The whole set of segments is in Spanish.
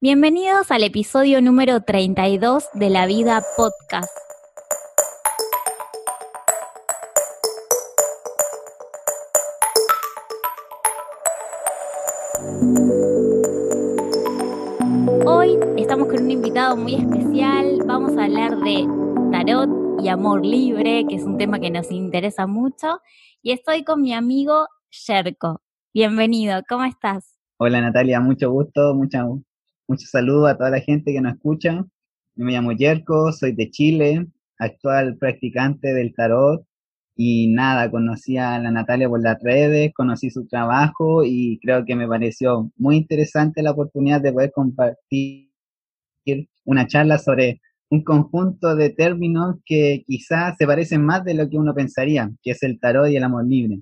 Bienvenidos al episodio número 32 de La Vida Podcast. Hoy estamos con un invitado muy especial. Vamos a hablar de tarot y amor libre, que es un tema que nos interesa mucho. Y estoy con mi amigo Sherko. Bienvenido, ¿cómo estás? Hola Natalia, mucho gusto, mucha, Muchos saludos a toda la gente que nos escucha. Me llamo Yerko, soy de Chile, actual practicante del tarot. Y nada, conocí a la Natalia por las redes, conocí su trabajo y creo que me pareció muy interesante la oportunidad de poder compartir una charla sobre un conjunto de términos que quizás se parecen más de lo que uno pensaría, que es el tarot y el amor libre.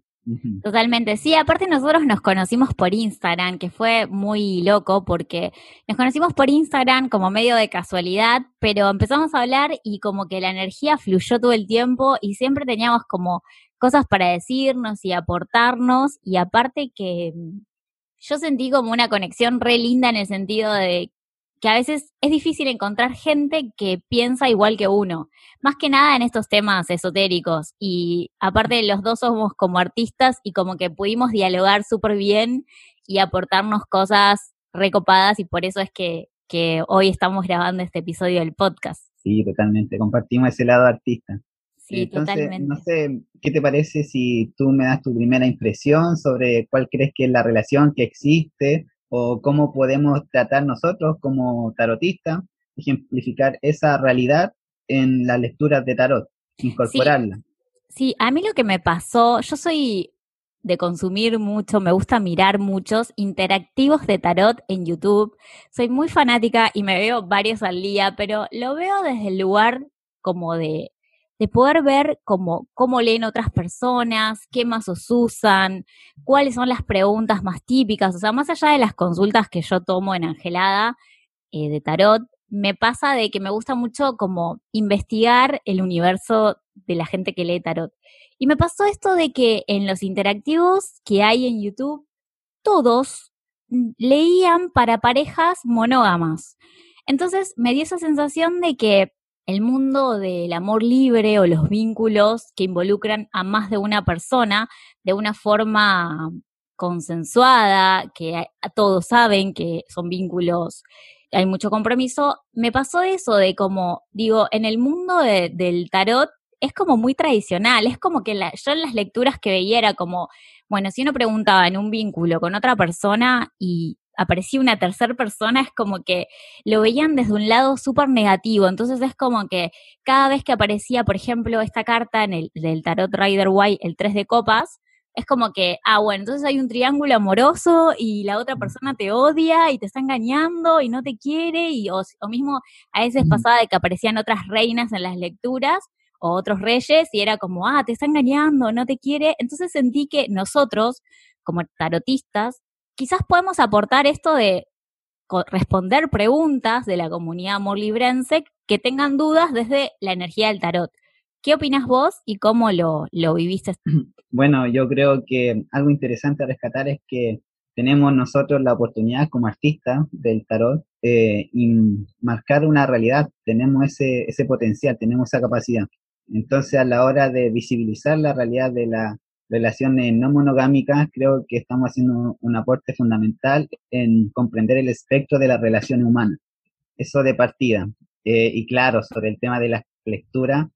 Totalmente, sí, aparte nosotros nos conocimos por Instagram, que fue muy loco porque nos conocimos por Instagram como medio de casualidad, pero empezamos a hablar y como que la energía fluyó todo el tiempo y siempre teníamos como cosas para decirnos y aportarnos y aparte que mm, yo sentí como una conexión re linda en el sentido de que a veces es difícil encontrar gente que piensa igual que uno, más que nada en estos temas esotéricos. Y aparte los dos somos como artistas y como que pudimos dialogar súper bien y aportarnos cosas recopadas y por eso es que, que hoy estamos grabando este episodio del podcast. Sí, totalmente, compartimos ese lado artista. Sí, Entonces, totalmente. No sé, ¿qué te parece si tú me das tu primera impresión sobre cuál crees que es la relación que existe o cómo podemos tratar nosotros como tarotistas, ejemplificar esa realidad en las lecturas de tarot, incorporarla. Sí. a mí lo que me pasó, yo soy de consumir mucho, me gusta mirar muchos interactivos de tarot en YouTube. Soy muy fanática y me veo varios al día, pero lo veo desde el lugar como de de poder ver cómo, cómo leen otras personas, qué mazos usan, cuáles son las preguntas más típicas. O sea, más allá de las consultas que yo tomo en Angelada eh, de Tarot, me pasa de que me gusta mucho como investigar el universo de la gente que lee Tarot. Y me pasó esto de que en los interactivos que hay en YouTube, todos leían para parejas monógamas. Entonces me dio esa sensación de que el mundo del amor libre o los vínculos que involucran a más de una persona de una forma consensuada, que todos saben que son vínculos, hay mucho compromiso, me pasó eso de como, digo, en el mundo del tarot es como muy tradicional, es como que yo en las lecturas que veía era como, bueno, si uno preguntaba en un vínculo con otra persona y aparecía una tercera persona, es como que lo veían desde un lado súper negativo. Entonces es como que cada vez que aparecía, por ejemplo, esta carta en el del Tarot Rider White, el 3 de copas, es como que, ah, bueno, entonces hay un triángulo amoroso y la otra persona te odia y te está engañando y no te quiere, y o, mismo a veces pasaba de que aparecían otras reinas en las lecturas o otros reyes y era como, ah, te está engañando, no te quiere. Entonces sentí que nosotros, como tarotistas, quizás podemos aportar esto de responder preguntas de la comunidad amor librense que tengan dudas desde la energía del tarot. ¿Qué opinas vos y cómo lo, lo viviste? Bueno, yo creo que algo interesante a rescatar es que tenemos nosotros la oportunidad como artistas del tarot eh, y marcar una realidad, tenemos ese, ese potencial, tenemos esa capacidad. Entonces, a la hora de visibilizar la realidad de la, relaciones no monogámicas, creo que estamos haciendo un aporte fundamental en comprender el espectro de las relaciones humanas. Eso de partida. Eh, y claro, sobre el tema de la lectura,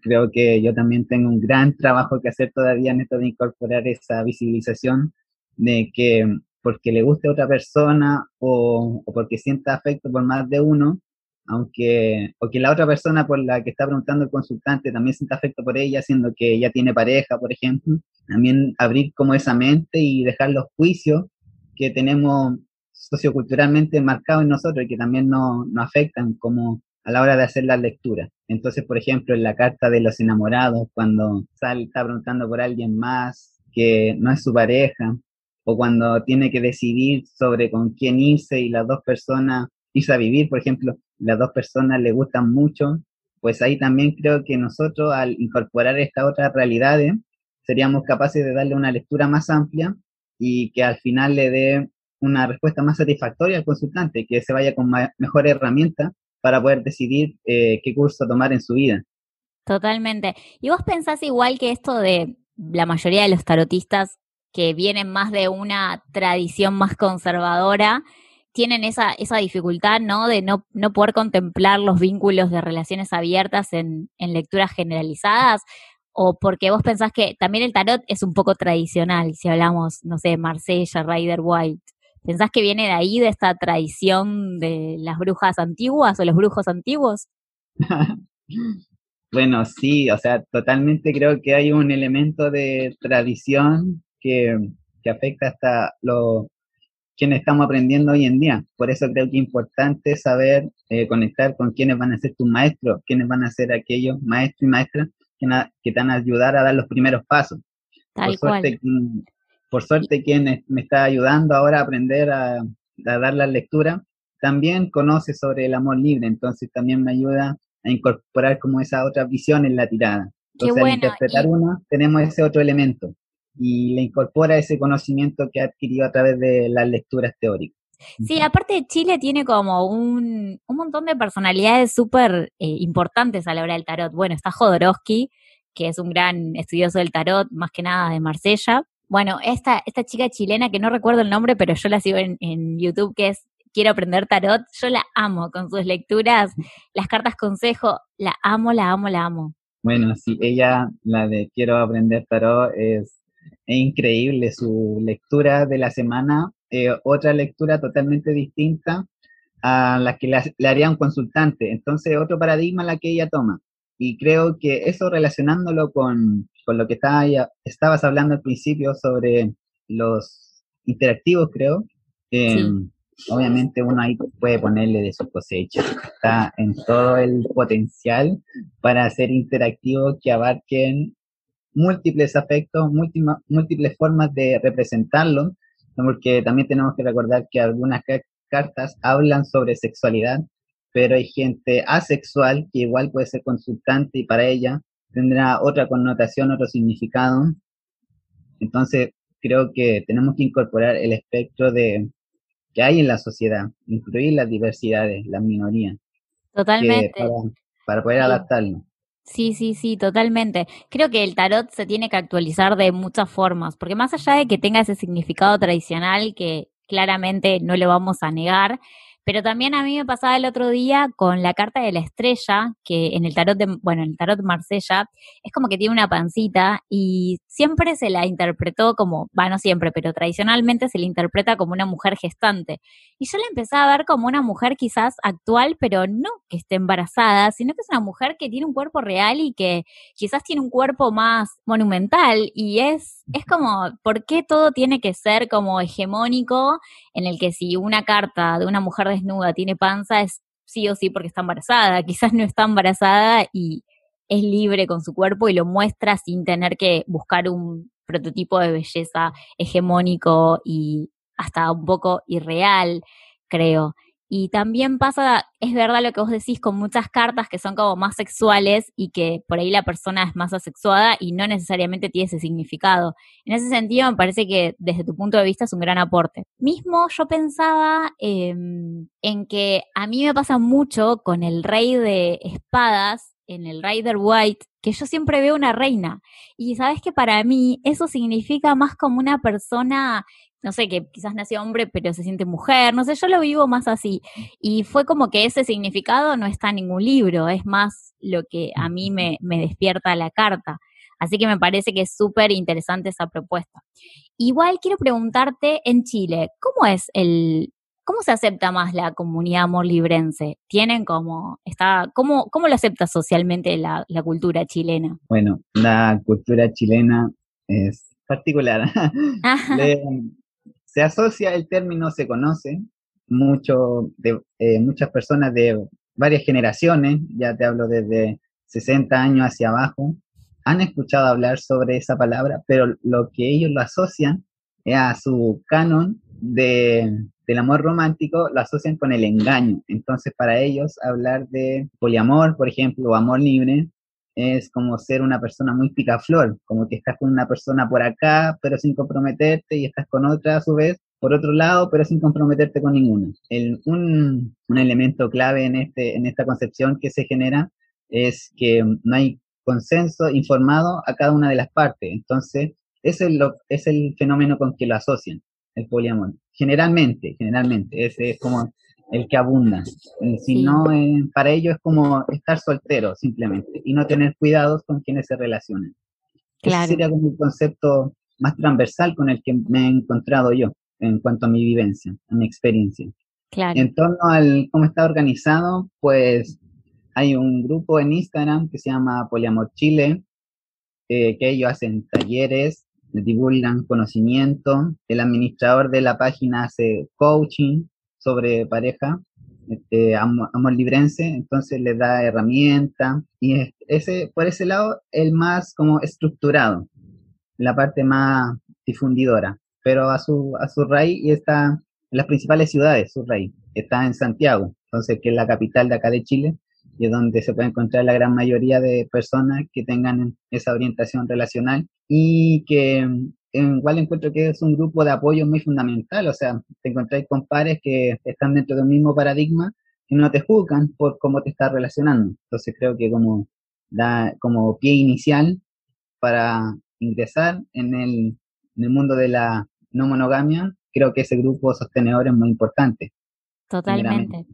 creo que yo también tengo un gran trabajo que hacer todavía en esto de incorporar esa visibilización de que porque le guste a otra persona o porque sienta afecto por más de uno, aunque, o que la otra persona por la que está preguntando el consultante también sienta afecto por ella, siendo que ella tiene pareja, por ejemplo, también abrir como esa mente y dejar los juicios que tenemos socioculturalmente marcados en nosotros y que también nos, afectan como a la hora de hacer la lectura. Entonces, por ejemplo, en la carta de los enamorados, cuando Sal está preguntando por alguien más que no es su pareja, o cuando tiene que decidir sobre con quién irse y las dos personas irse a vivir, por ejemplo, las dos personas le gustan mucho, pues ahí también creo que nosotros al incorporar estas otras realidades seríamos capaces de darle una lectura más amplia y que al final le dé una respuesta más satisfactoria al consultante, que se vaya con mejor herramienta para poder decidir eh, qué curso tomar en su vida. Totalmente. ¿Y vos pensás igual que esto de la mayoría de los tarotistas que vienen más de una tradición más conservadora, tienen esa, esa dificultad, ¿no? De no, no poder contemplar los vínculos de relaciones abiertas en, en lecturas generalizadas, o porque vos pensás que también el tarot es un poco tradicional, si hablamos, no sé, Marsella, Rider White. ¿Pensás que viene de ahí, de esta tradición de las brujas antiguas o los brujos antiguos? bueno, sí, o sea, totalmente creo que hay un elemento de tradición que, que afecta hasta lo, quienes estamos aprendiendo hoy en día. Por eso creo que es importante saber eh, conectar con quienes van a ser tus maestros, quienes van a ser aquellos maestros y maestras que, que te van a ayudar a dar los primeros pasos. por, Suerte, por suerte, quien me está ayudando ahora a aprender a, dar la lectura, también conoce sobre el amor libre, entonces también me ayuda a incorporar como esa otra visión en la tirada. Entonces, al interpretar una, tenemos ese otro elemento y le incorpora ese conocimiento que ha adquirido a través de las lecturas teóricas. Sí, aparte Chile tiene como un, un montón de personalidades súper eh, importantes a la hora del tarot. Bueno, está Jodorowsky, que es un gran estudioso del tarot, más que nada de Marsella. Bueno, esta, esta chica chilena que no recuerdo el nombre, pero yo la sigo en, en YouTube, que es Quiero aprender tarot, yo la amo con sus lecturas, las cartas consejo, la amo, la amo, la amo. Bueno, sí, ella, la de Quiero aprender tarot, es es increíble su lectura de la semana, eh, otra lectura totalmente distinta a la que le, haría un consultante. Entonces, otro paradigma la que ella toma. Y creo que eso relacionándolo con, con lo que estaba, estabas hablando al principio sobre los interactivos, creo, em, obviamente uno ahí puede ponerle de su cosecha. Está en todo el potencial para hacer interactivos que abarquen múltiples afectos, múltiples formas de representarlo, porque también tenemos que recordar que algunas cartas hablan sobre sexualidad, pero hay gente asexual que igual puede ser consultante y para ella tendrá otra connotación, otro significado. Entonces, creo que tenemos que incorporar el espectro de que hay en la sociedad, incluir las diversidades, las minorías. Totalmente. Para, poder adaptarlo. Sí, sí, sí, totalmente. Creo que el tarot se tiene que actualizar de muchas formas, porque más allá de que tenga ese significado tradicional que claramente no lo vamos a negar, pero también a mí me pasaba el otro día con la carta de la estrella, que en el tarot de, bueno, en el tarot Marsella, es como que tiene una pancita y siempre se la interpretó como, va, no siempre, pero tradicionalmente se la interpreta como una mujer gestante. Y yo la empecé a ver como una mujer quizás actual, pero no que esté embarazada, sino que es una mujer que tiene un cuerpo real y que quizás tiene un cuerpo más monumental y es, es como, ¿por qué todo tiene que ser como hegemónico en el que si una carta de una mujer desnuda tiene panza es sí o sí porque está embarazada, quizás no está embarazada y es libre con su cuerpo y lo muestra sin tener que buscar un prototipo de belleza hegemónico y hasta un poco irreal, creo. Y también pasa, es verdad lo que vos decís, con muchas cartas que son como más sexuales y que por ahí la persona es más asexuada y no necesariamente tiene ese significado. En ese sentido, me parece que desde tu punto de vista es un gran aporte. Mismo yo pensaba em, en que a mí me pasa mucho con el rey de espadas, en el Rider White, que yo siempre veo una reina. Y sabes que para mí eso significa más como una persona no sé, que quizás nació hombre pero se siente mujer, no sé, yo lo vivo más así. Y fue como que ese significado no está en ningún libro, es más lo que a mí me, me despierta la carta. Así que me parece que es súper interesante esa propuesta. Igual quiero preguntarte en Chile, ¿cómo es el, cómo se acepta más la comunidad amor librense? ¿Tienen como, está, cómo, cómo lo acepta socialmente la, la cultura chilena? Bueno, la cultura chilena es particular. se asocia el término, se conoce, mucho de, eh, muchas personas de varias generaciones, ya te hablo desde 60 años hacia abajo, han escuchado hablar sobre esa palabra, pero lo que ellos lo asocian a su canon de, del amor romántico, lo asocian con el engaño. Entonces, para ellos, hablar de poliamor, por ejemplo, o amor libre, es como ser una persona muy picaflor, como que estás con una persona por acá, pero sin comprometerte, y estás con otra a su vez, por otro lado, pero sin comprometerte con ninguno. El, un, un, elemento clave en, este, en esta concepción que se genera es que no hay consenso informado a cada una de las partes. Entonces, ese es, lo, es el fenómeno con que lo asocian, el poliamor. Generalmente, generalmente, ese es como el que abunda. Si no, eh, para ellos es como estar soltero, simplemente, y no tener cuidados con quienes se relacionan. Ese sería como un concepto más transversal con el que me he encontrado yo en cuanto a mi vivencia, a mi experiencia. En torno al cómo está organizado, pues hay un grupo en Instagram que se llama Poliamor Chile, eh, que ellos hacen talleres, divulgan conocimiento, el administrador de la página hace coaching sobre pareja, este, amor, librense, entonces le da herramientas y ese, por ese lado, el más como estructurado, la parte más difundidora pero a su, a su raíz y está en las principales ciudades, su raíz. Está en Santiago, entonces que es la capital de acá de Chile y es donde se puede encontrar la gran mayoría de personas que tengan esa orientación relacional y que igual encuentro que es un grupo de apoyo muy fundamental, o sea, te encontráis con pares que están dentro del mismo paradigma y no te juzgan por cómo te estás relacionando. Entonces creo que como da como pie inicial para ingresar en el, en el mundo de la no monogamia, creo que ese grupo sostenedor es muy importante. Totalmente.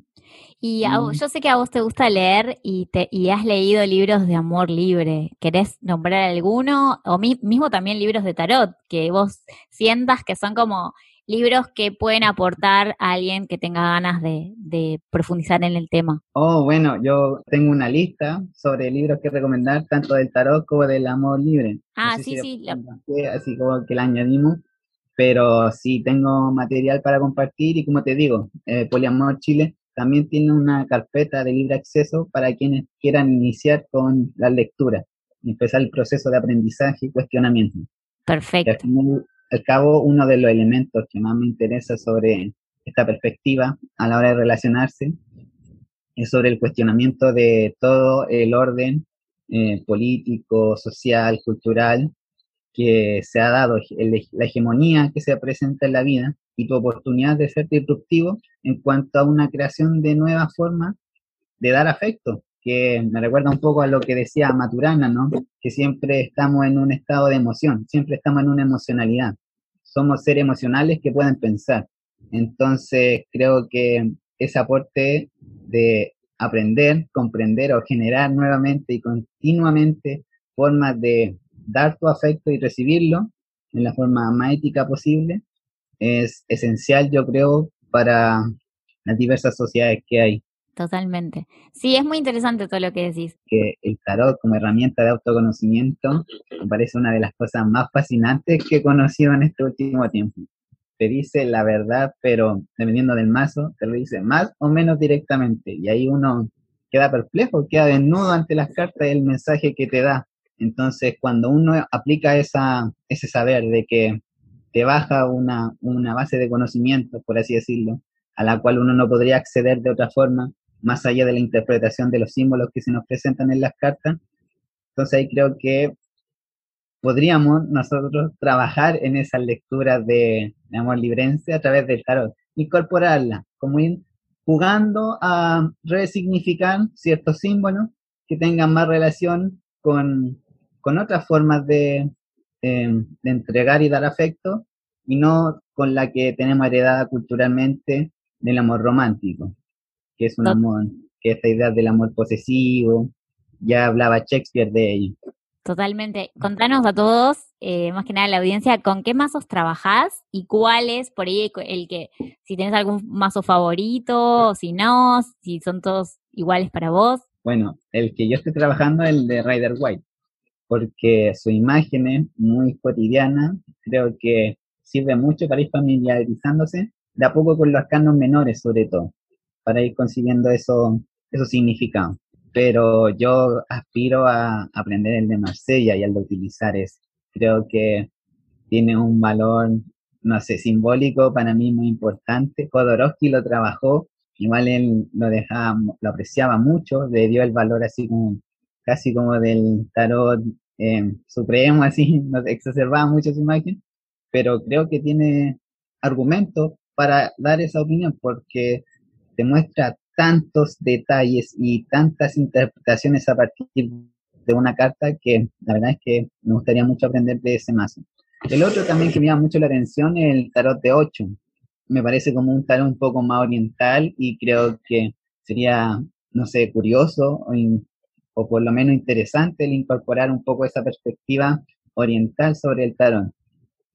Y yo sé que a vos te gusta leer y, te, y has leído libros de amor libre. ¿Querés nombrar alguno? O mismo también libros de tarot, que vos sientas que son como libros que pueden aportar a alguien que tenga ganas de, profundizar en el tema. Oh, bueno, yo tengo una lista sobre libros que recomendar, tanto del tarot como del amor libre. Ah, sí, sí. Así como que la añadimos pero sí tengo material para compartir y como te digo, eh, Poliamor Chile también tiene una carpeta de libre acceso para quienes quieran iniciar con la lectura empezar el proceso de aprendizaje y cuestionamiento. Perfecto. Al, cabo, uno de los elementos que más me interesa sobre esta perspectiva a la hora de relacionarse es sobre el cuestionamiento de todo el orden eh, político, social, cultural que se ha dado, la hegemonía que se presenta en la vida y tu oportunidad de ser disruptivo en cuanto a una creación de nuevas formas de dar afecto, que me recuerda un poco a lo que decía Maturana, ¿no? Que siempre estamos en un estado de emoción, siempre estamos en una emocionalidad. Somos seres emocionales que pueden pensar. Entonces, creo que ese aporte de aprender, comprender o generar nuevamente y continuamente formas de dar tu afecto y recibirlo en la forma más ética posible es esencial, yo creo, para las diversas sociedades que hay. Totalmente. Sí, es muy interesante todo lo que decís. Que el tarot como herramienta de autoconocimiento me parece una de las cosas más fascinantes que he conocido en este último tiempo. Te dice la verdad, pero dependiendo del mazo, te lo dice más o menos directamente. Y ahí uno queda perplejo, queda desnudo ante las cartas y el mensaje que te da. Entonces, cuando uno aplica esa, ese saber de que te baja una, una base de conocimiento, por así decirlo, a la cual uno no podría acceder de otra forma, más allá de la interpretación de los símbolos que se nos presentan en las cartas, entonces ahí creo que podríamos nosotros trabajar en esas lecturas de, de amor librense a través del tarot, incorporarla, como ir jugando a resignificar ciertos símbolos que tengan más relación con, con otras formas de, de entregar y dar afecto y no con la que tenemos heredada culturalmente del amor romántico, que es un amor, que esta idea del amor posesivo, ya hablaba Shakespeare de ello. Totalmente. Contanos a todos, eh, más que nada a la audiencia, con qué mazos trabajás y cuál es por ahí el que, si tenés algún mazo favorito, o si no, si son todos iguales para vos. Bueno, el que yo estoy trabajando es el de Rider White porque su imagen es muy cotidiana, creo que sirve mucho para ir familiarizándose de a poco con los canos menores sobre todo, para ir consiguiendo eso, esos significados. Pero yo aspiro a aprender el de Marsella y al de utilizar ese. Creo que tiene un valor, no sé, simbólico para mí muy importante. Jodorowsky lo trabajó, igual él lo dejaba, lo apreciaba mucho, le dio el valor así como casi como del tarot eh, supremo, así, nos exacerbaba mucho su imagen, pero creo que tiene argumento para dar esa opinión, porque te muestra tantos detalles y tantas interpretaciones a partir de una carta que la verdad es que me gustaría mucho aprender de ese mazo. El otro también que me llama mucho la atención es el tarot de 8. Me parece como un tarot un poco más oriental y creo que sería, no sé, curioso o, o por lo menos interesante el incorporar un poco esa perspectiva oriental sobre el tarot.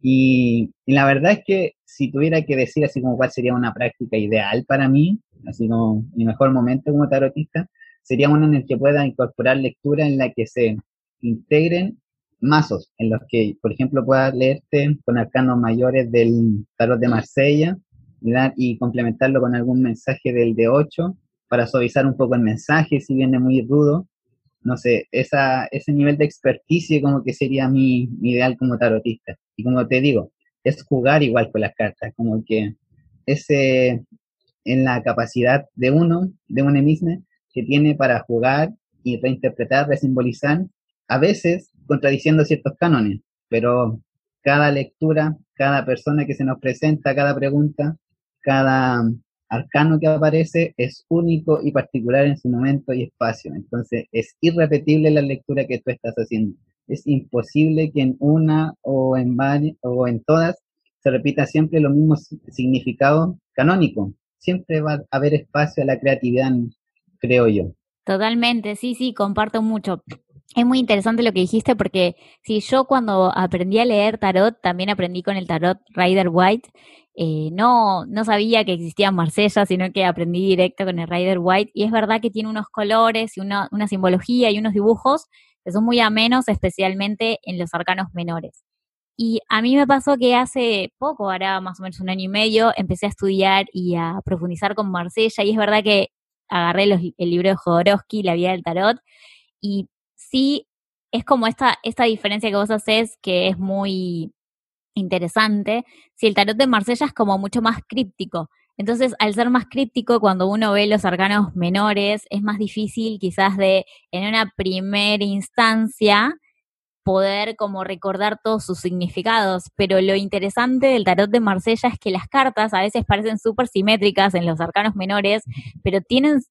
Y, la verdad es que si tuviera que decir así como cuál sería una práctica ideal para mí, así como mi mejor momento como tarotista, sería uno en el que pueda incorporar lectura en la que se integren mazos, en los que, por ejemplo, pueda leerte con arcanos mayores del tarot de Marsella y, y complementarlo con algún mensaje del de 8 para suavizar un poco el mensaje si viene muy rudo. No sé, esa, ese nivel de experticia como que sería mi, mi ideal como tarotista. Y como te digo, es jugar igual con las cartas, como que ese en la capacidad de uno, de un mismo, que tiene para jugar y reinterpretar, resimbolizar, a veces contradiciendo ciertos cánones, pero cada lectura, cada persona que se nos presenta, cada pregunta, cada arcano que aparece es único y particular en su momento y espacio. Entonces es irrepetible la lectura que tú estás haciendo es imposible que en una o en varias o en todas se repita siempre lo mismo significado canónico. Siempre va a haber espacio a la creatividad, creo yo. Totalmente, sí, sí, comparto mucho. Es muy interesante lo que dijiste porque si yo cuando aprendí a leer tarot, también aprendí con el tarot Rider White. Eh, no, no sabía que existía Marsella, sino que aprendí directo con el Rider White. Y es verdad que tiene unos colores y una, una simbología y unos dibujos que son muy amenos, especialmente en los arcanos menores. Y a mí me pasó que hace poco, ahora más o menos un año y medio, empecé a estudiar y a profundizar con Marsella, y es verdad que agarré el libro de Jodorowsky, La vida del tarot, y sí, es como esta, esta diferencia que vos haces, que es muy interesante. Si el tarot de Marsella es como mucho más críptico, entonces, al ser más críptico, cuando uno ve los arcanos menores, es más difícil quizás de, en una primera instancia, poder como recordar todos sus significados. Pero lo interesante del tarot de Marsella es que las cartas a veces parecen súper simétricas en los arcanos menores, pero tienen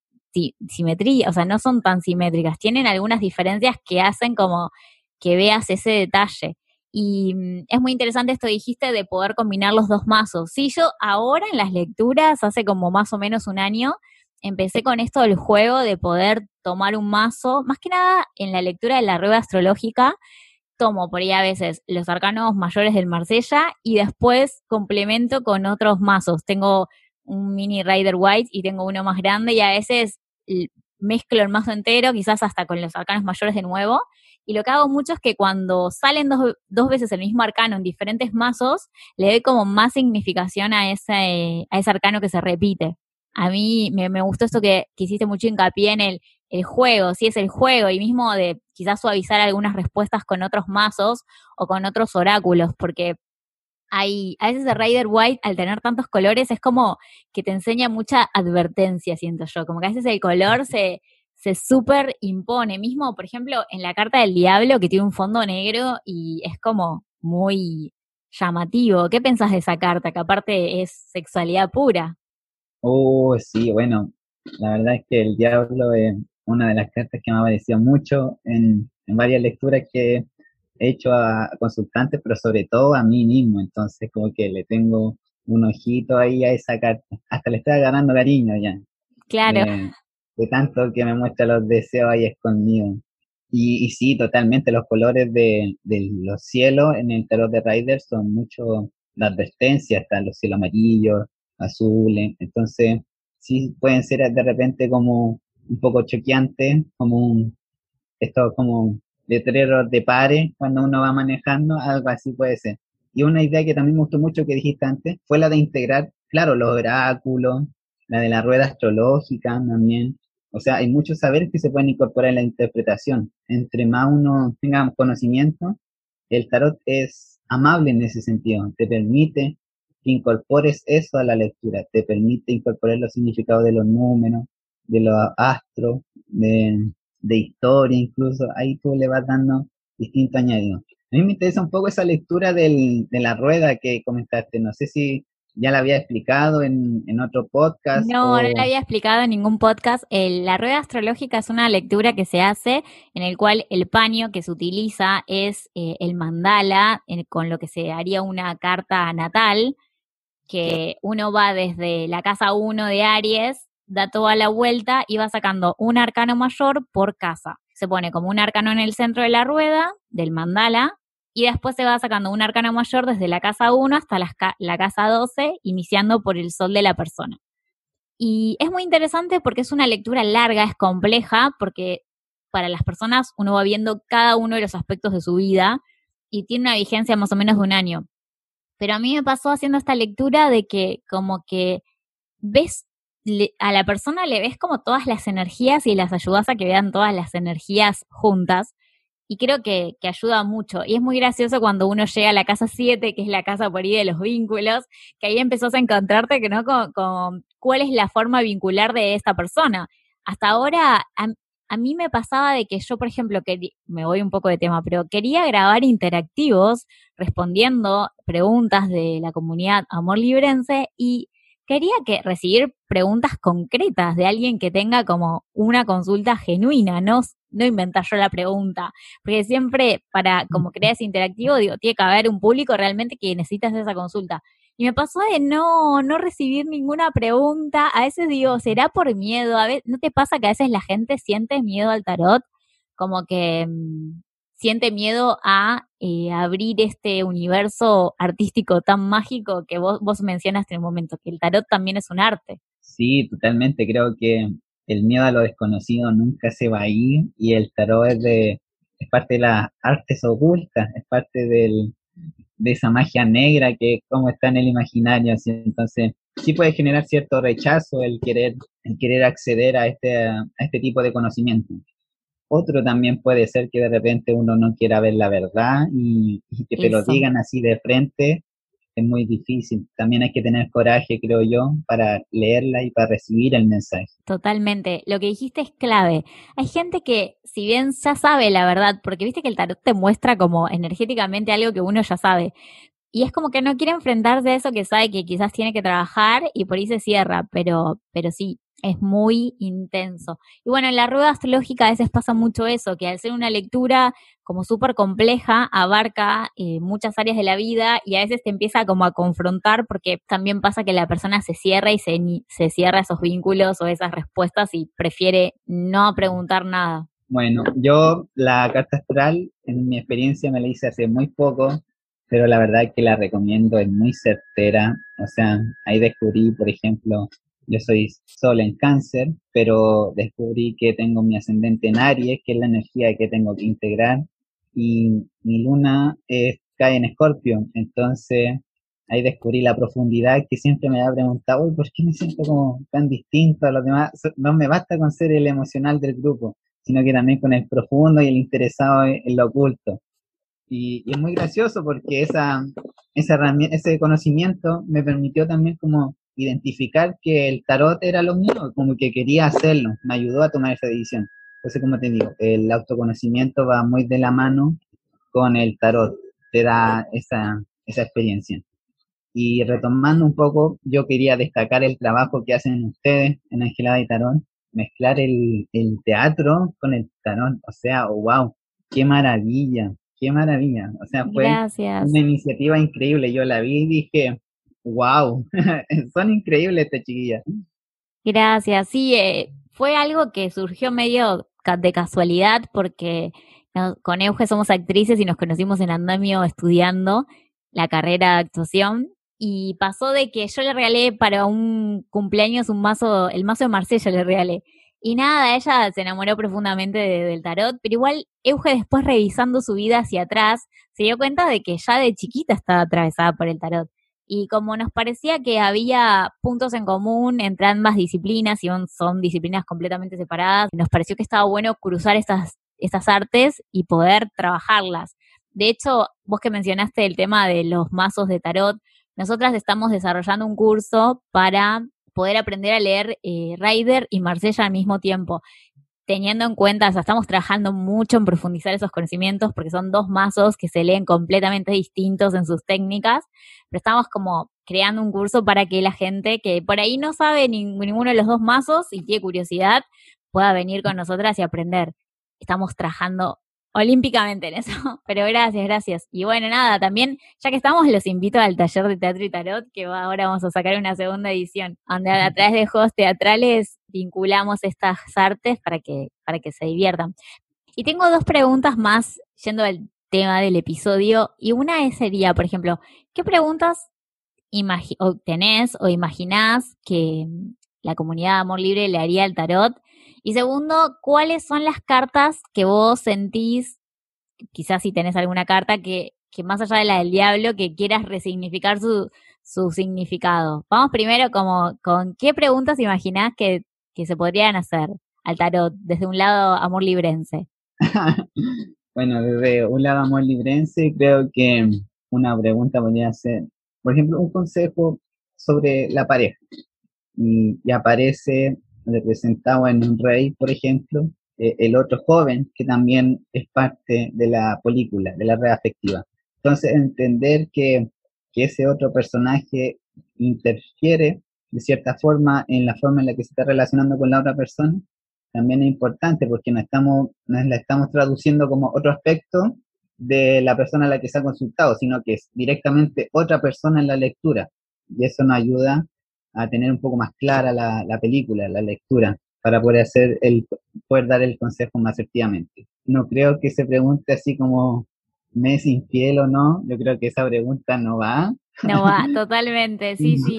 simetría, o sea, no son tan simétricas, tienen algunas diferencias que hacen como que veas ese detalle. Y mm, es muy interesante esto dijiste de poder combinar los dos mazos. Sí, yo ahora en las lecturas, hace como más o menos un año, empecé con esto del juego de poder tomar un mazo, más que nada en la lectura de la rueda astrológica, tomo por ahí a veces los arcanos mayores del Marsella y después complemento con otros mazos. Tengo un mini Rider White y tengo uno más grande y a veces mezclo el mazo entero, quizás hasta con los arcanos mayores de nuevo y lo que hago mucho es que cuando salen dos, dos veces el mismo arcano en diferentes mazos, le doy como más significación a ese, a ese arcano que se repite. A mí me, me gustó esto que, que, hiciste mucho hincapié en el, el juego, si es el juego, y mismo de quizás suavizar algunas respuestas con otros mazos o con otros oráculos, porque hay, a veces el Rider White, al tener tantos colores, es como que te enseña mucha advertencia, siento yo, como que a veces el color se, se súper impone. Mismo, por ejemplo, en la carta del diablo, que tiene un fondo negro y es como muy llamativo. ¿Qué pensás de esa carta? Que aparte es sexualidad pura. Oh, sí, bueno, la verdad es que el diablo es una de las cartas que me ha parecido mucho en, varias lecturas que hecho a, consultantes, pero sobre todo a mí mismo. Entonces, como que le tengo un ojito ahí a esa carta. Hasta le estoy agarrando cariño ya. Claro. Eh, de tanto que me muestra los deseos ahí escondidos. Y, y sí, totalmente, los colores de, de, los cielos en el tarot de Rider son mucho la advertencia, están los cielos amarillos, azules, entonces sí pueden ser de repente como un poco choqueantes, como un, esto como letreros de pares cuando uno va manejando, algo así puede ser. Y una idea que también me gustó mucho que dijiste antes fue la de integrar, claro, los oráculos, la de la rueda astrológica también, o sea, hay muchos saberes que se pueden incorporar en la interpretación. Entre más uno tenga conocimiento, el tarot es amable en ese sentido. Te permite que incorpores eso a la lectura. Te permite incorporar los significados de los números, de los astros, de, historia incluso. Ahí tú le vas dando distintos añadidos. A mí me interesa un poco esa lectura del, de la rueda que comentaste. No sé si ya la había explicado en, en otro podcast. No, no la había explicado en ningún podcast. la rueda astrológica es una lectura que se hace en el cual el paño que se utiliza es eh, el mandala, con lo que se haría una carta natal, que uno va desde la casa 1 de Aries, da toda la vuelta y va sacando un arcano mayor por casa. Se pone como un arcano en el centro de la rueda, del mandala, y después se va sacando un arcano mayor desde la casa 1 hasta la, la, casa 12, iniciando por el sol de la persona. Y es muy interesante porque es una lectura larga, es compleja, porque para las personas uno va viendo cada uno de los aspectos de su vida y tiene una vigencia más o menos de un año. Pero a mí me pasó haciendo esta lectura de que como que ves a la persona le ves como todas las energías y las ayudas a que vean todas las energías juntas y creo que, que, ayuda mucho. Y es muy gracioso cuando uno llega a la casa 7, que es la casa por ahí de los vínculos, que ahí empezás a encontrarte no con, cuál es la forma vincular de esta persona. Hasta ahora, a, mí me pasaba de que yo, por ejemplo, me voy un poco de tema, pero quería grabar interactivos respondiendo preguntas de la comunidad Amor Librense y quería que recibir preguntas concretas de alguien que tenga como una consulta genuina, no, no inventar yo la pregunta, porque siempre para como creas interactivo, digo, tiene que haber un público realmente que necesitas esa consulta. Y me pasó de no, no recibir ninguna pregunta. A veces digo, ¿será por miedo? A veces, ¿No te pasa que a veces la gente siente miedo al tarot? Como que mm, siente miedo a eh, abrir este universo artístico tan mágico que vos, vos mencionaste en un momento, que el tarot también es un arte. Sí, totalmente. Creo que el miedo a lo desconocido nunca se va a ir y el tarot es, de, es parte de las artes ocultas, es parte del, de esa magia negra que como está en el imaginario. Entonces, sí puede generar cierto rechazo el querer, el querer acceder a este, a este tipo de conocimiento. Otro también puede ser que de repente uno no quiera ver la verdad y, que te lo digan así de frente. Es muy difícil. También hay que tener coraje, creo yo, para leerla y para recibir el mensaje. Totalmente. Lo que dijiste es clave. Hay gente que, si bien ya sabe la verdad, porque viste que el tarot te muestra como energéticamente algo que uno ya sabe, y es como que no quiere enfrentarse a eso que sabe que quizás tiene que trabajar y por ahí se cierra, pero, pero sí, es muy intenso. Y bueno, en la rueda astrológica a veces pasa mucho eso, que al ser una lectura como súper compleja, abarca eh, muchas áreas de la vida y a veces te empieza como a confrontar porque también pasa que la persona se cierra y se, se cierra esos vínculos o esas respuestas y prefiere no preguntar nada. Bueno, yo la carta astral, en mi experiencia me la hice hace muy poco, pero la verdad que la recomiendo, es muy certera. O sea, ahí descubrí, por ejemplo, yo soy sol en cáncer, pero descubrí que tengo mi ascendente en Aries, que es la energía que tengo que integrar, y mi luna cae en escorpio. Entonces, ahí descubrí la profundidad que siempre me ha preguntado, uy, ¿por qué me siento como tan distinto a los demás? No me basta con ser el emocional del grupo, sino que también con el profundo y el interesado en, lo oculto. Y, y, es muy gracioso porque esa, esa ese conocimiento me permitió también como identificar que el tarot era lo mío, como que quería hacerlo, me ayudó a tomar esa decisión. Entonces, como te digo, el autoconocimiento va muy de la mano con el tarot, te da esa, esa experiencia. Y retomando un poco, yo quería destacar el trabajo que hacen ustedes en Angelada y Tarot, mezclar el, el teatro con el tarot, o sea, oh, wow, qué maravilla, qué maravilla. O sea, fue una iniciativa increíble. Yo la vi y dije, Wow, son increíbles estas chiquillas. Gracias, sí, eh, fue algo que surgió medio de casualidad porque con Euge somos actrices y nos conocimos en Andamio estudiando la carrera de actuación y pasó de que yo le regalé para un cumpleaños un mazo, el mazo de Marsella le regalé. Y nada, ella se enamoró profundamente del tarot, pero igual Euge después revisando su vida hacia atrás se dio cuenta de que ya de chiquita estaba atravesada por el tarot. Y como nos parecía que había puntos en común entre ambas disciplinas y son disciplinas completamente separadas, nos pareció que estaba bueno cruzar estas, estas artes y poder trabajarlas. De hecho, vos que mencionaste el tema de los mazos de tarot, nosotras estamos desarrollando un curso para poder aprender a leer eh, Rider y Marsella al mismo tiempo. Teniendo en cuenta, o sea, estamos trabajando mucho en profundizar esos conocimientos porque son dos mazos que se leen completamente distintos en sus técnicas, pero estamos como creando un curso para que la gente que por ahí no sabe ninguno de los dos mazos y tiene curiosidad pueda venir con nosotras y aprender. Estamos trabajando olímpicamente en eso. Pero gracias, gracias. Y bueno, nada, también, ya que estamos, los invito al taller de teatro y tarot, que ahora vamos a sacar una segunda edición, donde a través de juegos teatrales vinculamos estas artes para que, para que se diviertan. Y tengo dos preguntas más yendo al tema del episodio. Y una sería, por ejemplo, ¿qué preguntas tenés o imaginás que la comunidad de Amor Libre le haría al tarot y segundo, ¿cuáles son las cartas que vos sentís, quizás si tenés alguna carta que, que más allá de la del diablo, que quieras resignificar su, su significado? Vamos primero como con qué preguntas imaginás que, que se podrían hacer al tarot desde un lado amor librense. bueno, desde un lado amor librense creo que una pregunta podría ser, por ejemplo, un consejo sobre la pareja. Y, aparece representado en un rey, por ejemplo, eh, el otro joven, que también es parte de la película, de la red afectiva. Entonces, entender que, que ese otro personaje interfiere de cierta forma en la forma en la que se está relacionando con la otra persona, también es importante porque no estamos, no la estamos traduciendo como otro aspecto de la persona a la que se ha consultado, sino que es directamente otra persona en la lectura. Y eso nos ayuda a tener un poco más clara la, la película, la lectura, para poder hacer el, poder dar el consejo más efectivamente. No creo que se pregunte así como, ¿me es infiel o no? Yo creo que esa pregunta no va. No va, totalmente, sí, sí,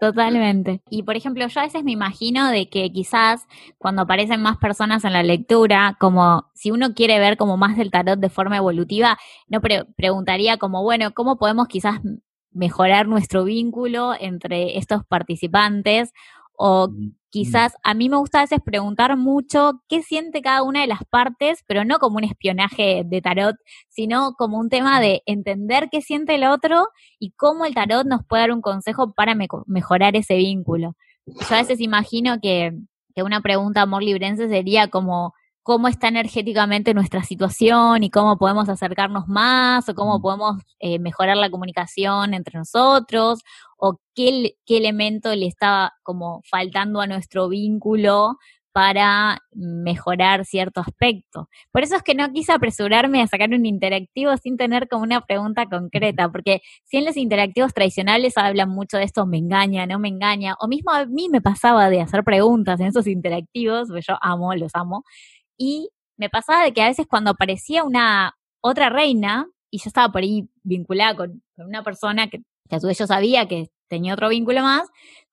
totalmente. Y por ejemplo, yo a veces me imagino de que quizás cuando aparecen más personas en la lectura, como si uno quiere ver como más del tarot de forma evolutiva, no preguntaría como, bueno, ¿cómo podemos quizás mejorar nuestro vínculo entre estos participantes o quizás a mí me gusta a veces preguntar mucho qué siente cada una de las partes, pero no como un espionaje de tarot, sino como un tema de entender qué siente el otro y cómo el tarot nos puede dar un consejo para mejorar ese vínculo. Yo a veces imagino que, que una pregunta amor librense sería como cómo está energéticamente nuestra situación y cómo podemos acercarnos más o cómo podemos eh, mejorar la comunicación entre nosotros o qué, qué elemento le está como faltando a nuestro vínculo para mejorar cierto aspecto. Por eso es que no quise apresurarme a sacar un interactivo sin tener como una pregunta concreta, porque si en los interactivos tradicionales hablan mucho de esto, me engaña, no me engaña, o mismo a mí me pasaba de hacer preguntas en esos interactivos, porque yo amo, los amo, y me pasaba de que a veces cuando aparecía una otra reina, y yo estaba por ahí vinculada con, una persona que, que a su vez yo sabía que tenía otro vínculo más,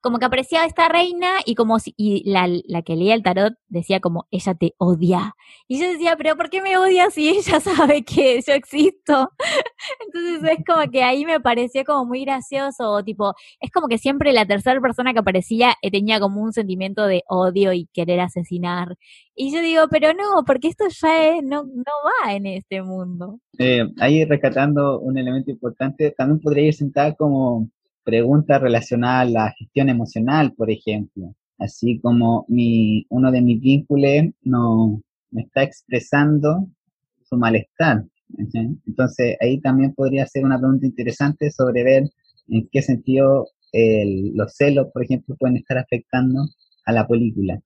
como que aparecía esta reina y como si, y la, la, que leía el tarot decía como, ella te odia. Y yo decía, pero ¿por qué me odia si ella sabe que yo existo? Entonces es como que ahí me pareció como muy gracioso, tipo, es como que siempre la tercera persona que aparecía eh, tenía como un sentimiento de odio y querer asesinar. Y yo digo, pero no, porque esto ya no, no va en este mundo. Eh, ahí rescatando un elemento importante, también podría ir sentada como preguntas relacionadas a la gestión emocional, por ejemplo. Así como mi, uno de mis vínculos no me está expresando su malestar. Entonces ahí también podría ser una pregunta interesante sobre ver en qué sentido los celos, por ejemplo, pueden estar afectando a la película.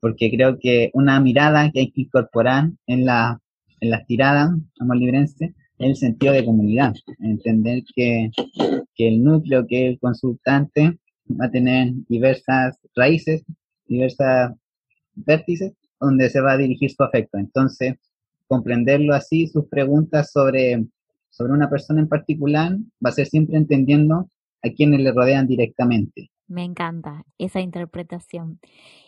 Porque creo que una mirada que hay que incorporar en, la, en las tiradas, amor librense, el sentido de comunidad, entender que, que el núcleo, que el consultante va a tener diversas raíces, diversas vértices donde se va a dirigir su afecto. Entonces, comprenderlo así, sus preguntas sobre, sobre una persona en particular, va a ser siempre entendiendo a quienes le rodean directamente. Me encanta esa interpretación.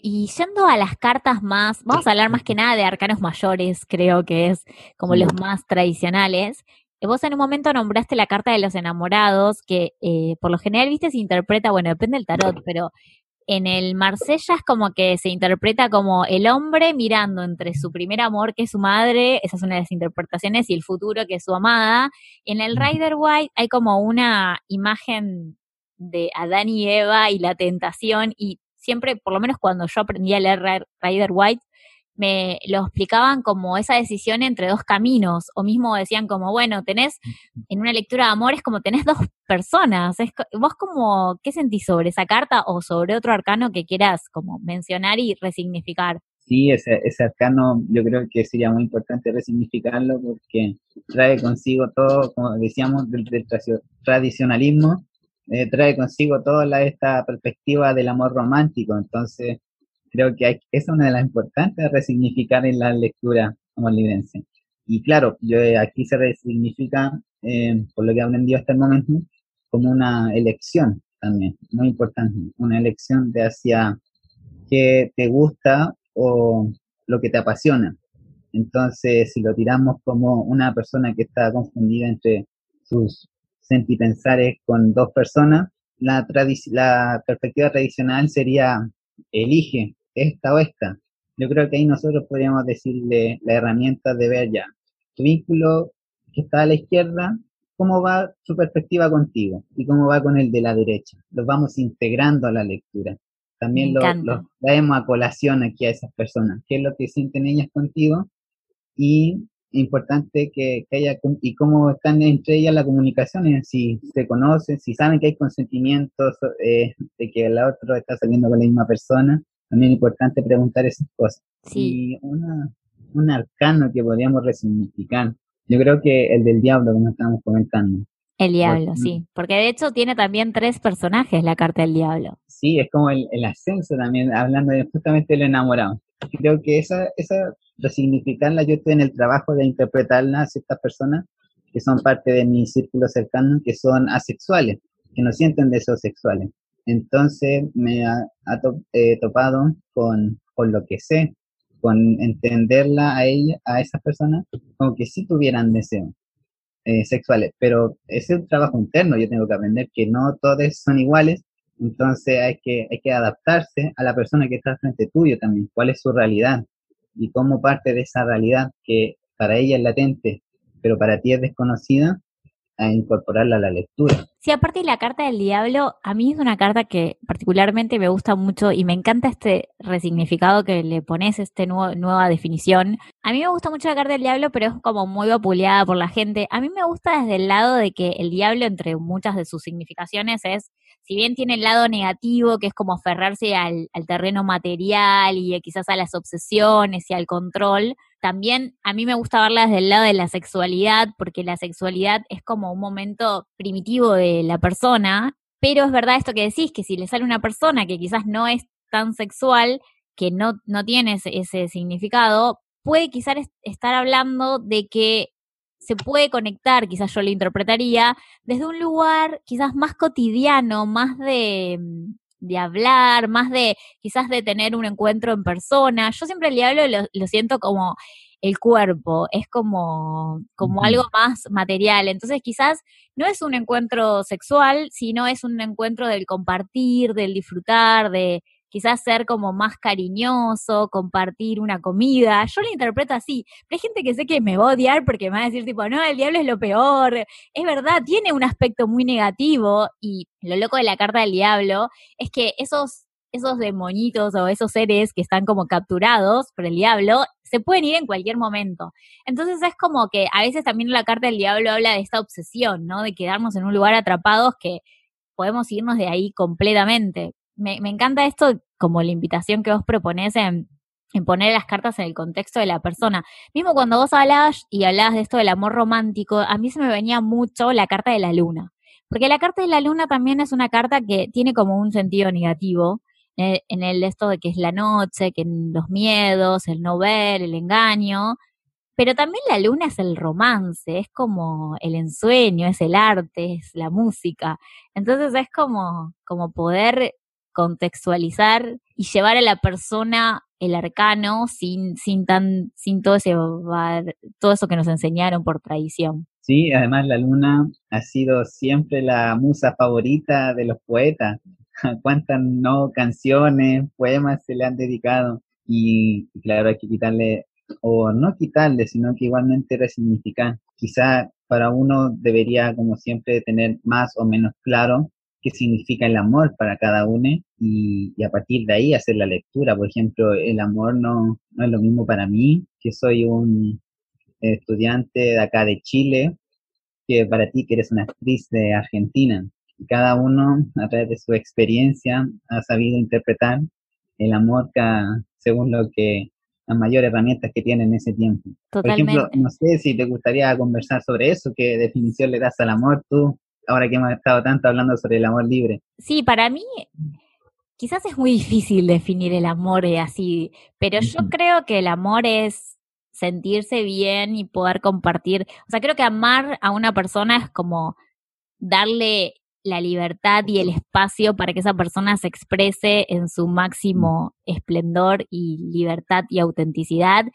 Y yendo a las cartas más, vamos a hablar más que nada de arcanos mayores, creo que es como los más tradicionales. Vos en un momento nombraste la carta de los enamorados, que eh, por lo general, viste, se interpreta, bueno, depende del tarot, pero en el Marsella es como que se interpreta como el hombre mirando entre su primer amor, que es su madre, esa es una de las interpretaciones, y el futuro, que es su amada. En el Rider White hay como una imagen de Adán y Eva y la tentación y siempre, por lo menos cuando yo aprendí a leer Rider White, me lo explicaban como esa decisión entre dos caminos, o mismo decían como, bueno, tenés en una lectura de amor es como tenés dos personas, es, vos como, ¿qué sentís sobre esa carta o sobre otro arcano que quieras como mencionar y resignificar? Sí, ese, ese arcano yo creo que sería muy importante resignificarlo porque trae consigo todo, como decíamos, del, tradicionalismo, eh, trae consigo toda esta perspectiva del amor romántico, entonces creo que hay, es una de las importantes de resignificar en la lectura como librense. Y claro, yo eh, aquí se resignifica, eh, por lo que he aprendido hasta el momento, como una elección también, muy importante, una elección de hacia qué te gusta o lo que te apasiona. Entonces, si lo tiramos como una persona que está confundida entre sus sentipensares con dos personas, la, la perspectiva tradicional sería elige esta o esta. Yo creo que ahí nosotros podríamos decirle la herramienta de ver ya tu vínculo que está a la izquierda, cómo va su perspectiva contigo y cómo va con el de la derecha. Los vamos integrando a la lectura. También lo, traemos a colación aquí a esas personas, qué es lo que sienten ellas contigo y importante que, haya y cómo están entre ellas la comunicación, si se conocen, si saben que hay consentimientos eh, de que la otra está saliendo con la misma persona también es importante preguntar esas cosas. Sí. Y una, un arcano que podríamos resignificar, yo creo que el del diablo, como estábamos comentando. El diablo, sí, porque de hecho tiene también tres personajes la carta del diablo. Sí, es como el, el ascenso también, hablando de justamente lo enamorado. Creo que esa, esa resignificarla, yo estoy en el trabajo de interpretarla a ciertas personas que son parte de mi círculo cercano, que son asexuales, que no sienten deseos sexuales. Entonces me ha, eh, topado con, lo que sé, con entenderla a ella, a esas personas, como que sí tuvieran deseos eh, sexuales, pero es un trabajo interno, yo tengo que aprender que no todos son iguales, entonces hay que, hay que adaptarse a la persona que está frente tuyo también, cuál es su realidad y cómo parte de esa realidad que para ella es latente, pero para ti es desconocida, a incorporarla a la lectura. Sí, aparte la carta del diablo, a mí es una carta que particularmente me gusta mucho y me encanta este resignificado que le pones, nuevo, nueva definición. A mí me gusta mucho la carta del diablo, pero es como muy vapuleada por la gente. A mí me gusta desde el lado de que el diablo, entre muchas de sus significaciones, es, si bien tiene el lado negativo, que es como aferrarse al, al terreno material y quizás a las obsesiones y al control, también a mí me gusta verla desde el lado de la sexualidad, porque la sexualidad es como un momento primitivo de la persona, pero es verdad esto que decís, que si le sale una persona que quizás no es tan sexual, que no, no tiene ese, significado, puede quizás estar hablando de que se puede conectar, quizás yo lo interpretaría, desde un lugar quizás más cotidiano, más de, de hablar, más de quizás de tener un encuentro en persona. Yo siempre el diablo lo, lo siento como el cuerpo, es como, como algo más material. Entonces quizás no es un encuentro sexual, sino es un encuentro del compartir, del disfrutar, de quizás ser como más cariñoso, compartir una comida. Yo lo interpreto así. Pero hay gente que sé que me va a odiar porque me va a decir tipo, no, el diablo es lo peor. Es verdad, tiene un aspecto muy negativo y lo loco de la carta del diablo es que esos esos demonitos o esos seres que están como capturados por el diablo se pueden ir en cualquier momento. Entonces es como que a veces también la carta del diablo habla de esta obsesión, ¿no? De quedarnos en un lugar atrapados que podemos irnos de ahí completamente me, me encanta esto como la invitación que vos proponés en, poner las cartas en el contexto de la persona. Mismo cuando vos hablabas y hablabas de esto del amor romántico, a mí se me venía mucho la carta de la luna. Porque la carta de la luna también es una carta que tiene como un sentido negativo, eh, en el esto de que es la noche, que los miedos, el no ver, el engaño, pero también la luna es el romance, es como el ensueño, es el arte, es la música. Entonces es como, como poder contextualizar y llevar a la persona el arcano sin, sin tan, sin todo ese todo eso que nos enseñaron por tradición. Sí, además la luna ha sido siempre la musa favorita de los poetas. Cuántas no canciones, poemas se le han dedicado. Y claro, hay que quitarle, o no quitarle, sino que igualmente resignificar. Quizá para uno debería, como siempre, tener más o menos claro qué significa el amor para cada uno y, a partir de ahí hacer la lectura. Por ejemplo, el amor no, no es lo mismo para mí, que soy un estudiante de acá de Chile, que para ti que eres una actriz de Argentina. Y cada uno, a través de su experiencia, ha sabido interpretar el amor según lo que las mayores herramientas que tiene en ese tiempo. Por ejemplo, no sé si te gustaría conversar sobre eso, qué definición le das al amor tú, ahora que hemos estado tanto hablando sobre el amor libre. Sí, para mí quizás es muy difícil definir el amor así, pero yo creo que el amor es sentirse bien y poder compartir, o sea, creo que amar a una persona es como darle la libertad y el espacio para que esa persona se exprese en su máximo esplendor y libertad y autenticidad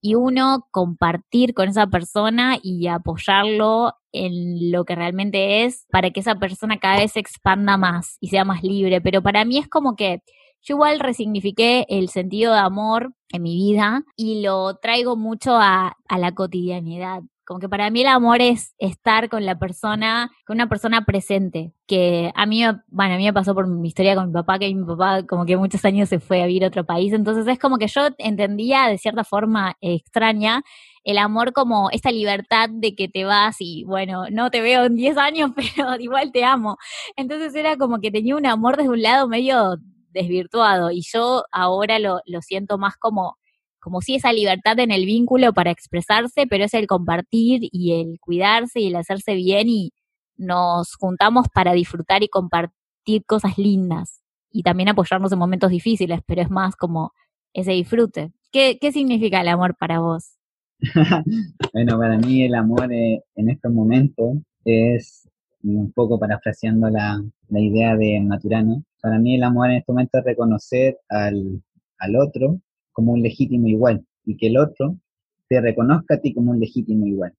y uno compartir con esa persona y apoyarlo en lo que realmente es para que esa persona cada vez se expanda más y sea más libre. Pero para mí es como que yo igual resignifiqué el sentido de amor en mi vida y lo traigo mucho a, a la cotidianidad. Como que para mí el amor es estar con la persona, con una persona presente. Que a mí, bueno, a mí me pasó por mi historia con mi papá, que mi papá como que muchos años se fue a vivir a otro país. Entonces es como que yo entendía de cierta forma extraña el amor como esta libertad de que te vas y bueno, no te veo en 10 años, pero igual te amo. Entonces era como que tenía un amor desde un lado medio desvirtuado y yo ahora lo, lo siento más como como si esa libertad en el vínculo para expresarse, pero es el compartir y el cuidarse y el hacerse bien y nos juntamos para disfrutar y compartir cosas lindas y también apoyarnos en momentos difíciles, pero es más como ese disfrute. ¿Qué, qué significa el amor para vos? bueno, para mí el amor eh, en estos momentos es, un poco parafraseando la, la idea de Maturano, para mí el amor en estos momentos es reconocer al, al otro como un legítimo igual y que el otro te reconozca a ti como un legítimo igual.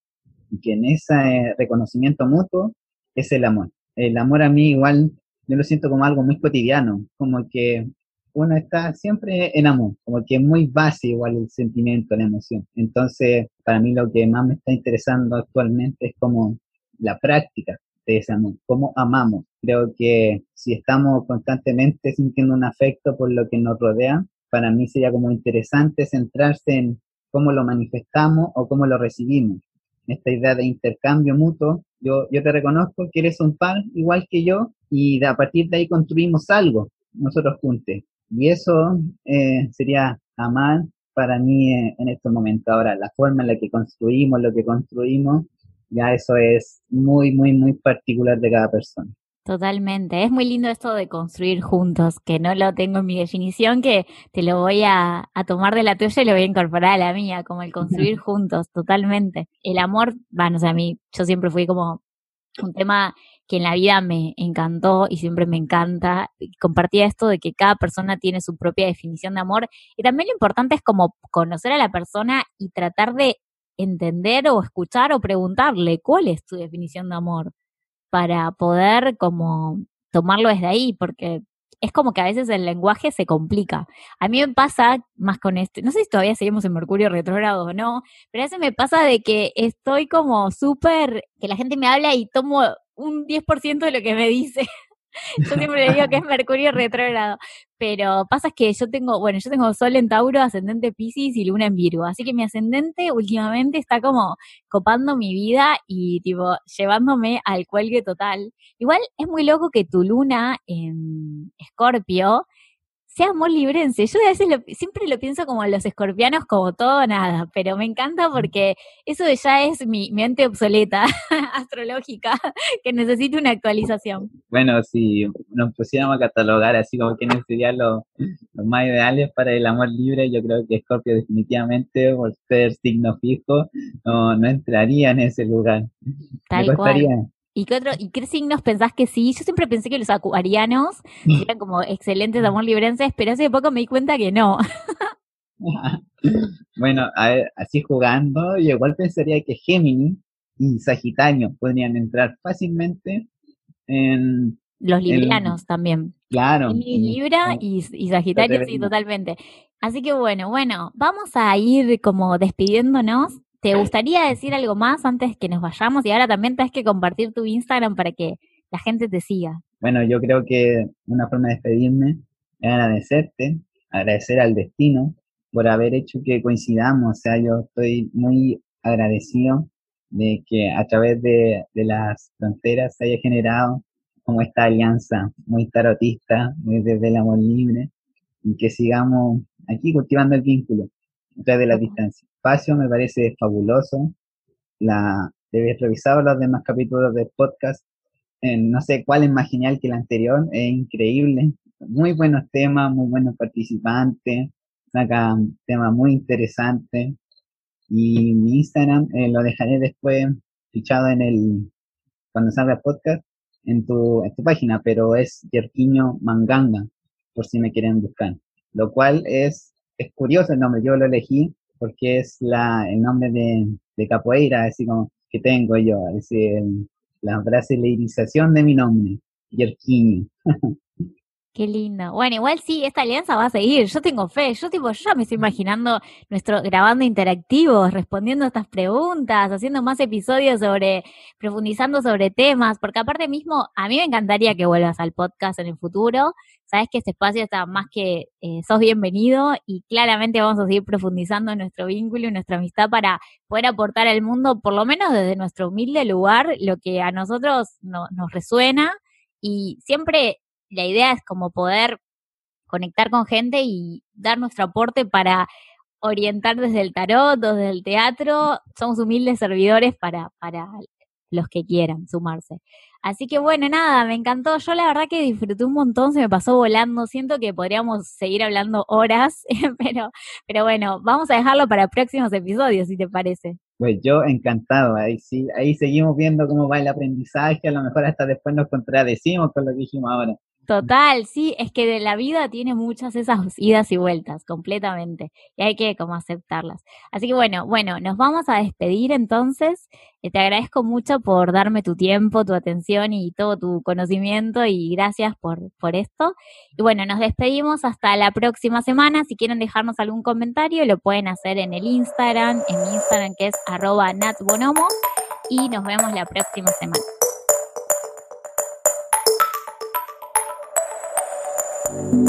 Y que en ese eh, reconocimiento mutuo es el amor. El amor a mí igual yo lo siento como algo muy cotidiano, como que uno está siempre en amor, como que es muy base igual el sentimiento, la emoción. Entonces, para mí lo que más me está interesando actualmente es como la práctica de ese amor, cómo amamos. Creo que si estamos constantemente sintiendo un afecto por lo que nos rodea, para mí sería como interesante centrarse en cómo lo manifestamos o cómo lo recibimos. Esta idea de intercambio mutuo, yo, yo te reconozco que eres un par igual que yo y a partir de ahí construimos algo nosotros juntos. Y eso eh, sería amar para mí eh, en estos momentos. Ahora, la forma en la que construimos lo que construimos, ya eso es muy, muy, muy particular de cada persona. Totalmente. Es muy lindo esto de construir juntos, que no lo tengo en mi definición, que te lo voy a, tomar de la tuya y lo voy a incorporar a la mía, como el construir juntos, totalmente. El amor, bueno, o sea, a mí, yo siempre fui como un tema que en la vida me encantó y siempre me encanta. Compartía esto de que cada persona tiene su propia definición de amor y también lo importante es como conocer a la persona y tratar de entender o escuchar o preguntarle cuál es tu definición de amor para poder como tomarlo desde ahí, porque es como que a veces el lenguaje se complica. A mí me pasa más con este, no sé si todavía seguimos en Mercurio retrógrado o no, pero a veces me pasa de que estoy como súper, que la gente me habla y tomo un 10% de lo que me dice. Yo siempre le digo que es Mercurio retrógrado, pero pasa que yo tengo, bueno, yo tengo Sol en Tauro, ascendente Pisces y Luna en Virgo, así que mi ascendente últimamente está como copando mi vida y tipo llevándome al cuelgue total. Igual es muy loco que tu Luna en Escorpio sea amor librense. Yo a veces siempre lo pienso como los escorpianos como todo nada, pero me encanta porque eso ya es mi mente obsoleta astrológica que necesita una actualización. Bueno, si nos pusiéramos a catalogar así como quiénes serían los, más ideales para el amor libre, yo creo que Escorpio definitivamente, por ser signo fijo, no, no entraría en ese lugar. Tal cual. ¿Y qué, otro, ¿Y qué signos pensás que sí? Yo siempre pensé que los acuarianos eran como excelentes amor librenses, pero hace poco me di cuenta que no. bueno, a ver, así jugando, yo igual pensaría que Géminis y Sagitario podrían entrar fácilmente en... Los librianos también. Claro. Y Libra y, y Sagitario, sí, totalmente. Así que bueno, bueno, vamos a ir como despidiéndonos ¿Te gustaría decir algo más antes que nos vayamos? Y ahora también tenés que compartir tu Instagram para que la gente te siga. bueno, yo creo que una forma de despedirme es agradecerte, agradecer al destino por haber hecho que coincidamos. O sea, yo estoy muy agradecido de que a través de, de las fronteras se haya generado como esta alianza muy tarotista, muy desde el amor libre, y que sigamos aquí cultivando el vínculo a través de la distancia. Espacio me parece fabuloso. La, debes revisar los demás capítulos del podcast. no sé cuál es más genial que el anterior, es increíble. Muy buenos temas, muy buenos participantes, sacan temas muy interesantes. Y mi Instagram eh, lo dejaré después fichado en el, cuando salga el podcast, en tu, en tu página, pero es Yerquiño Manganga, por si me quieren buscar. Lo cual es, es curioso el nombre, yo lo elegí porque es la, el nombre de, de capoeira, así como que tengo yo, es decir, la brasileirización de mi nombre, Yerquiño. Qué lindo. Bueno, igual sí, esta alianza va a seguir. Yo tengo fe. Yo tipo, yo ya me estoy imaginando nuestro grabando interactivos, respondiendo a estas preguntas, haciendo más episodios sobre, profundizando sobre temas, porque aparte mismo, a mí me encantaría que vuelvas al podcast en el futuro. Sabes que este espacio está más que eh, sos bienvenido y claramente vamos a seguir profundizando en nuestro vínculo y nuestra amistad para poder aportar al mundo, por lo menos desde nuestro humilde lugar, lo que a nosotros no, nos resuena y siempre la idea es como poder conectar con gente y dar nuestro aporte para orientar desde el tarot, desde el teatro. Somos humildes servidores para, para los que quieran sumarse. Así que bueno, nada, me encantó. Yo la verdad que disfruté un montón, se me pasó volando. Siento que podríamos seguir hablando horas, pero, pero bueno, vamos a dejarlo para próximos episodios, si te parece. Pues yo encantado, ahí sí, ahí seguimos viendo cómo va el aprendizaje, a lo mejor hasta después nos contradecimos con lo que dijimos ahora. Total, sí, es que de la vida tiene muchas esas idas y vueltas, completamente, y hay que como aceptarlas. Así que bueno, bueno, nos vamos a despedir entonces. Eh, te agradezco mucho por darme tu tiempo, tu atención y todo tu conocimiento y gracias por, por esto. Y bueno, nos despedimos hasta la próxima semana. Si quieren dejarnos algún comentario, lo pueden hacer en el Instagram, en mi Instagram que es arroba natbonomo y nos vemos la próxima semana. thank you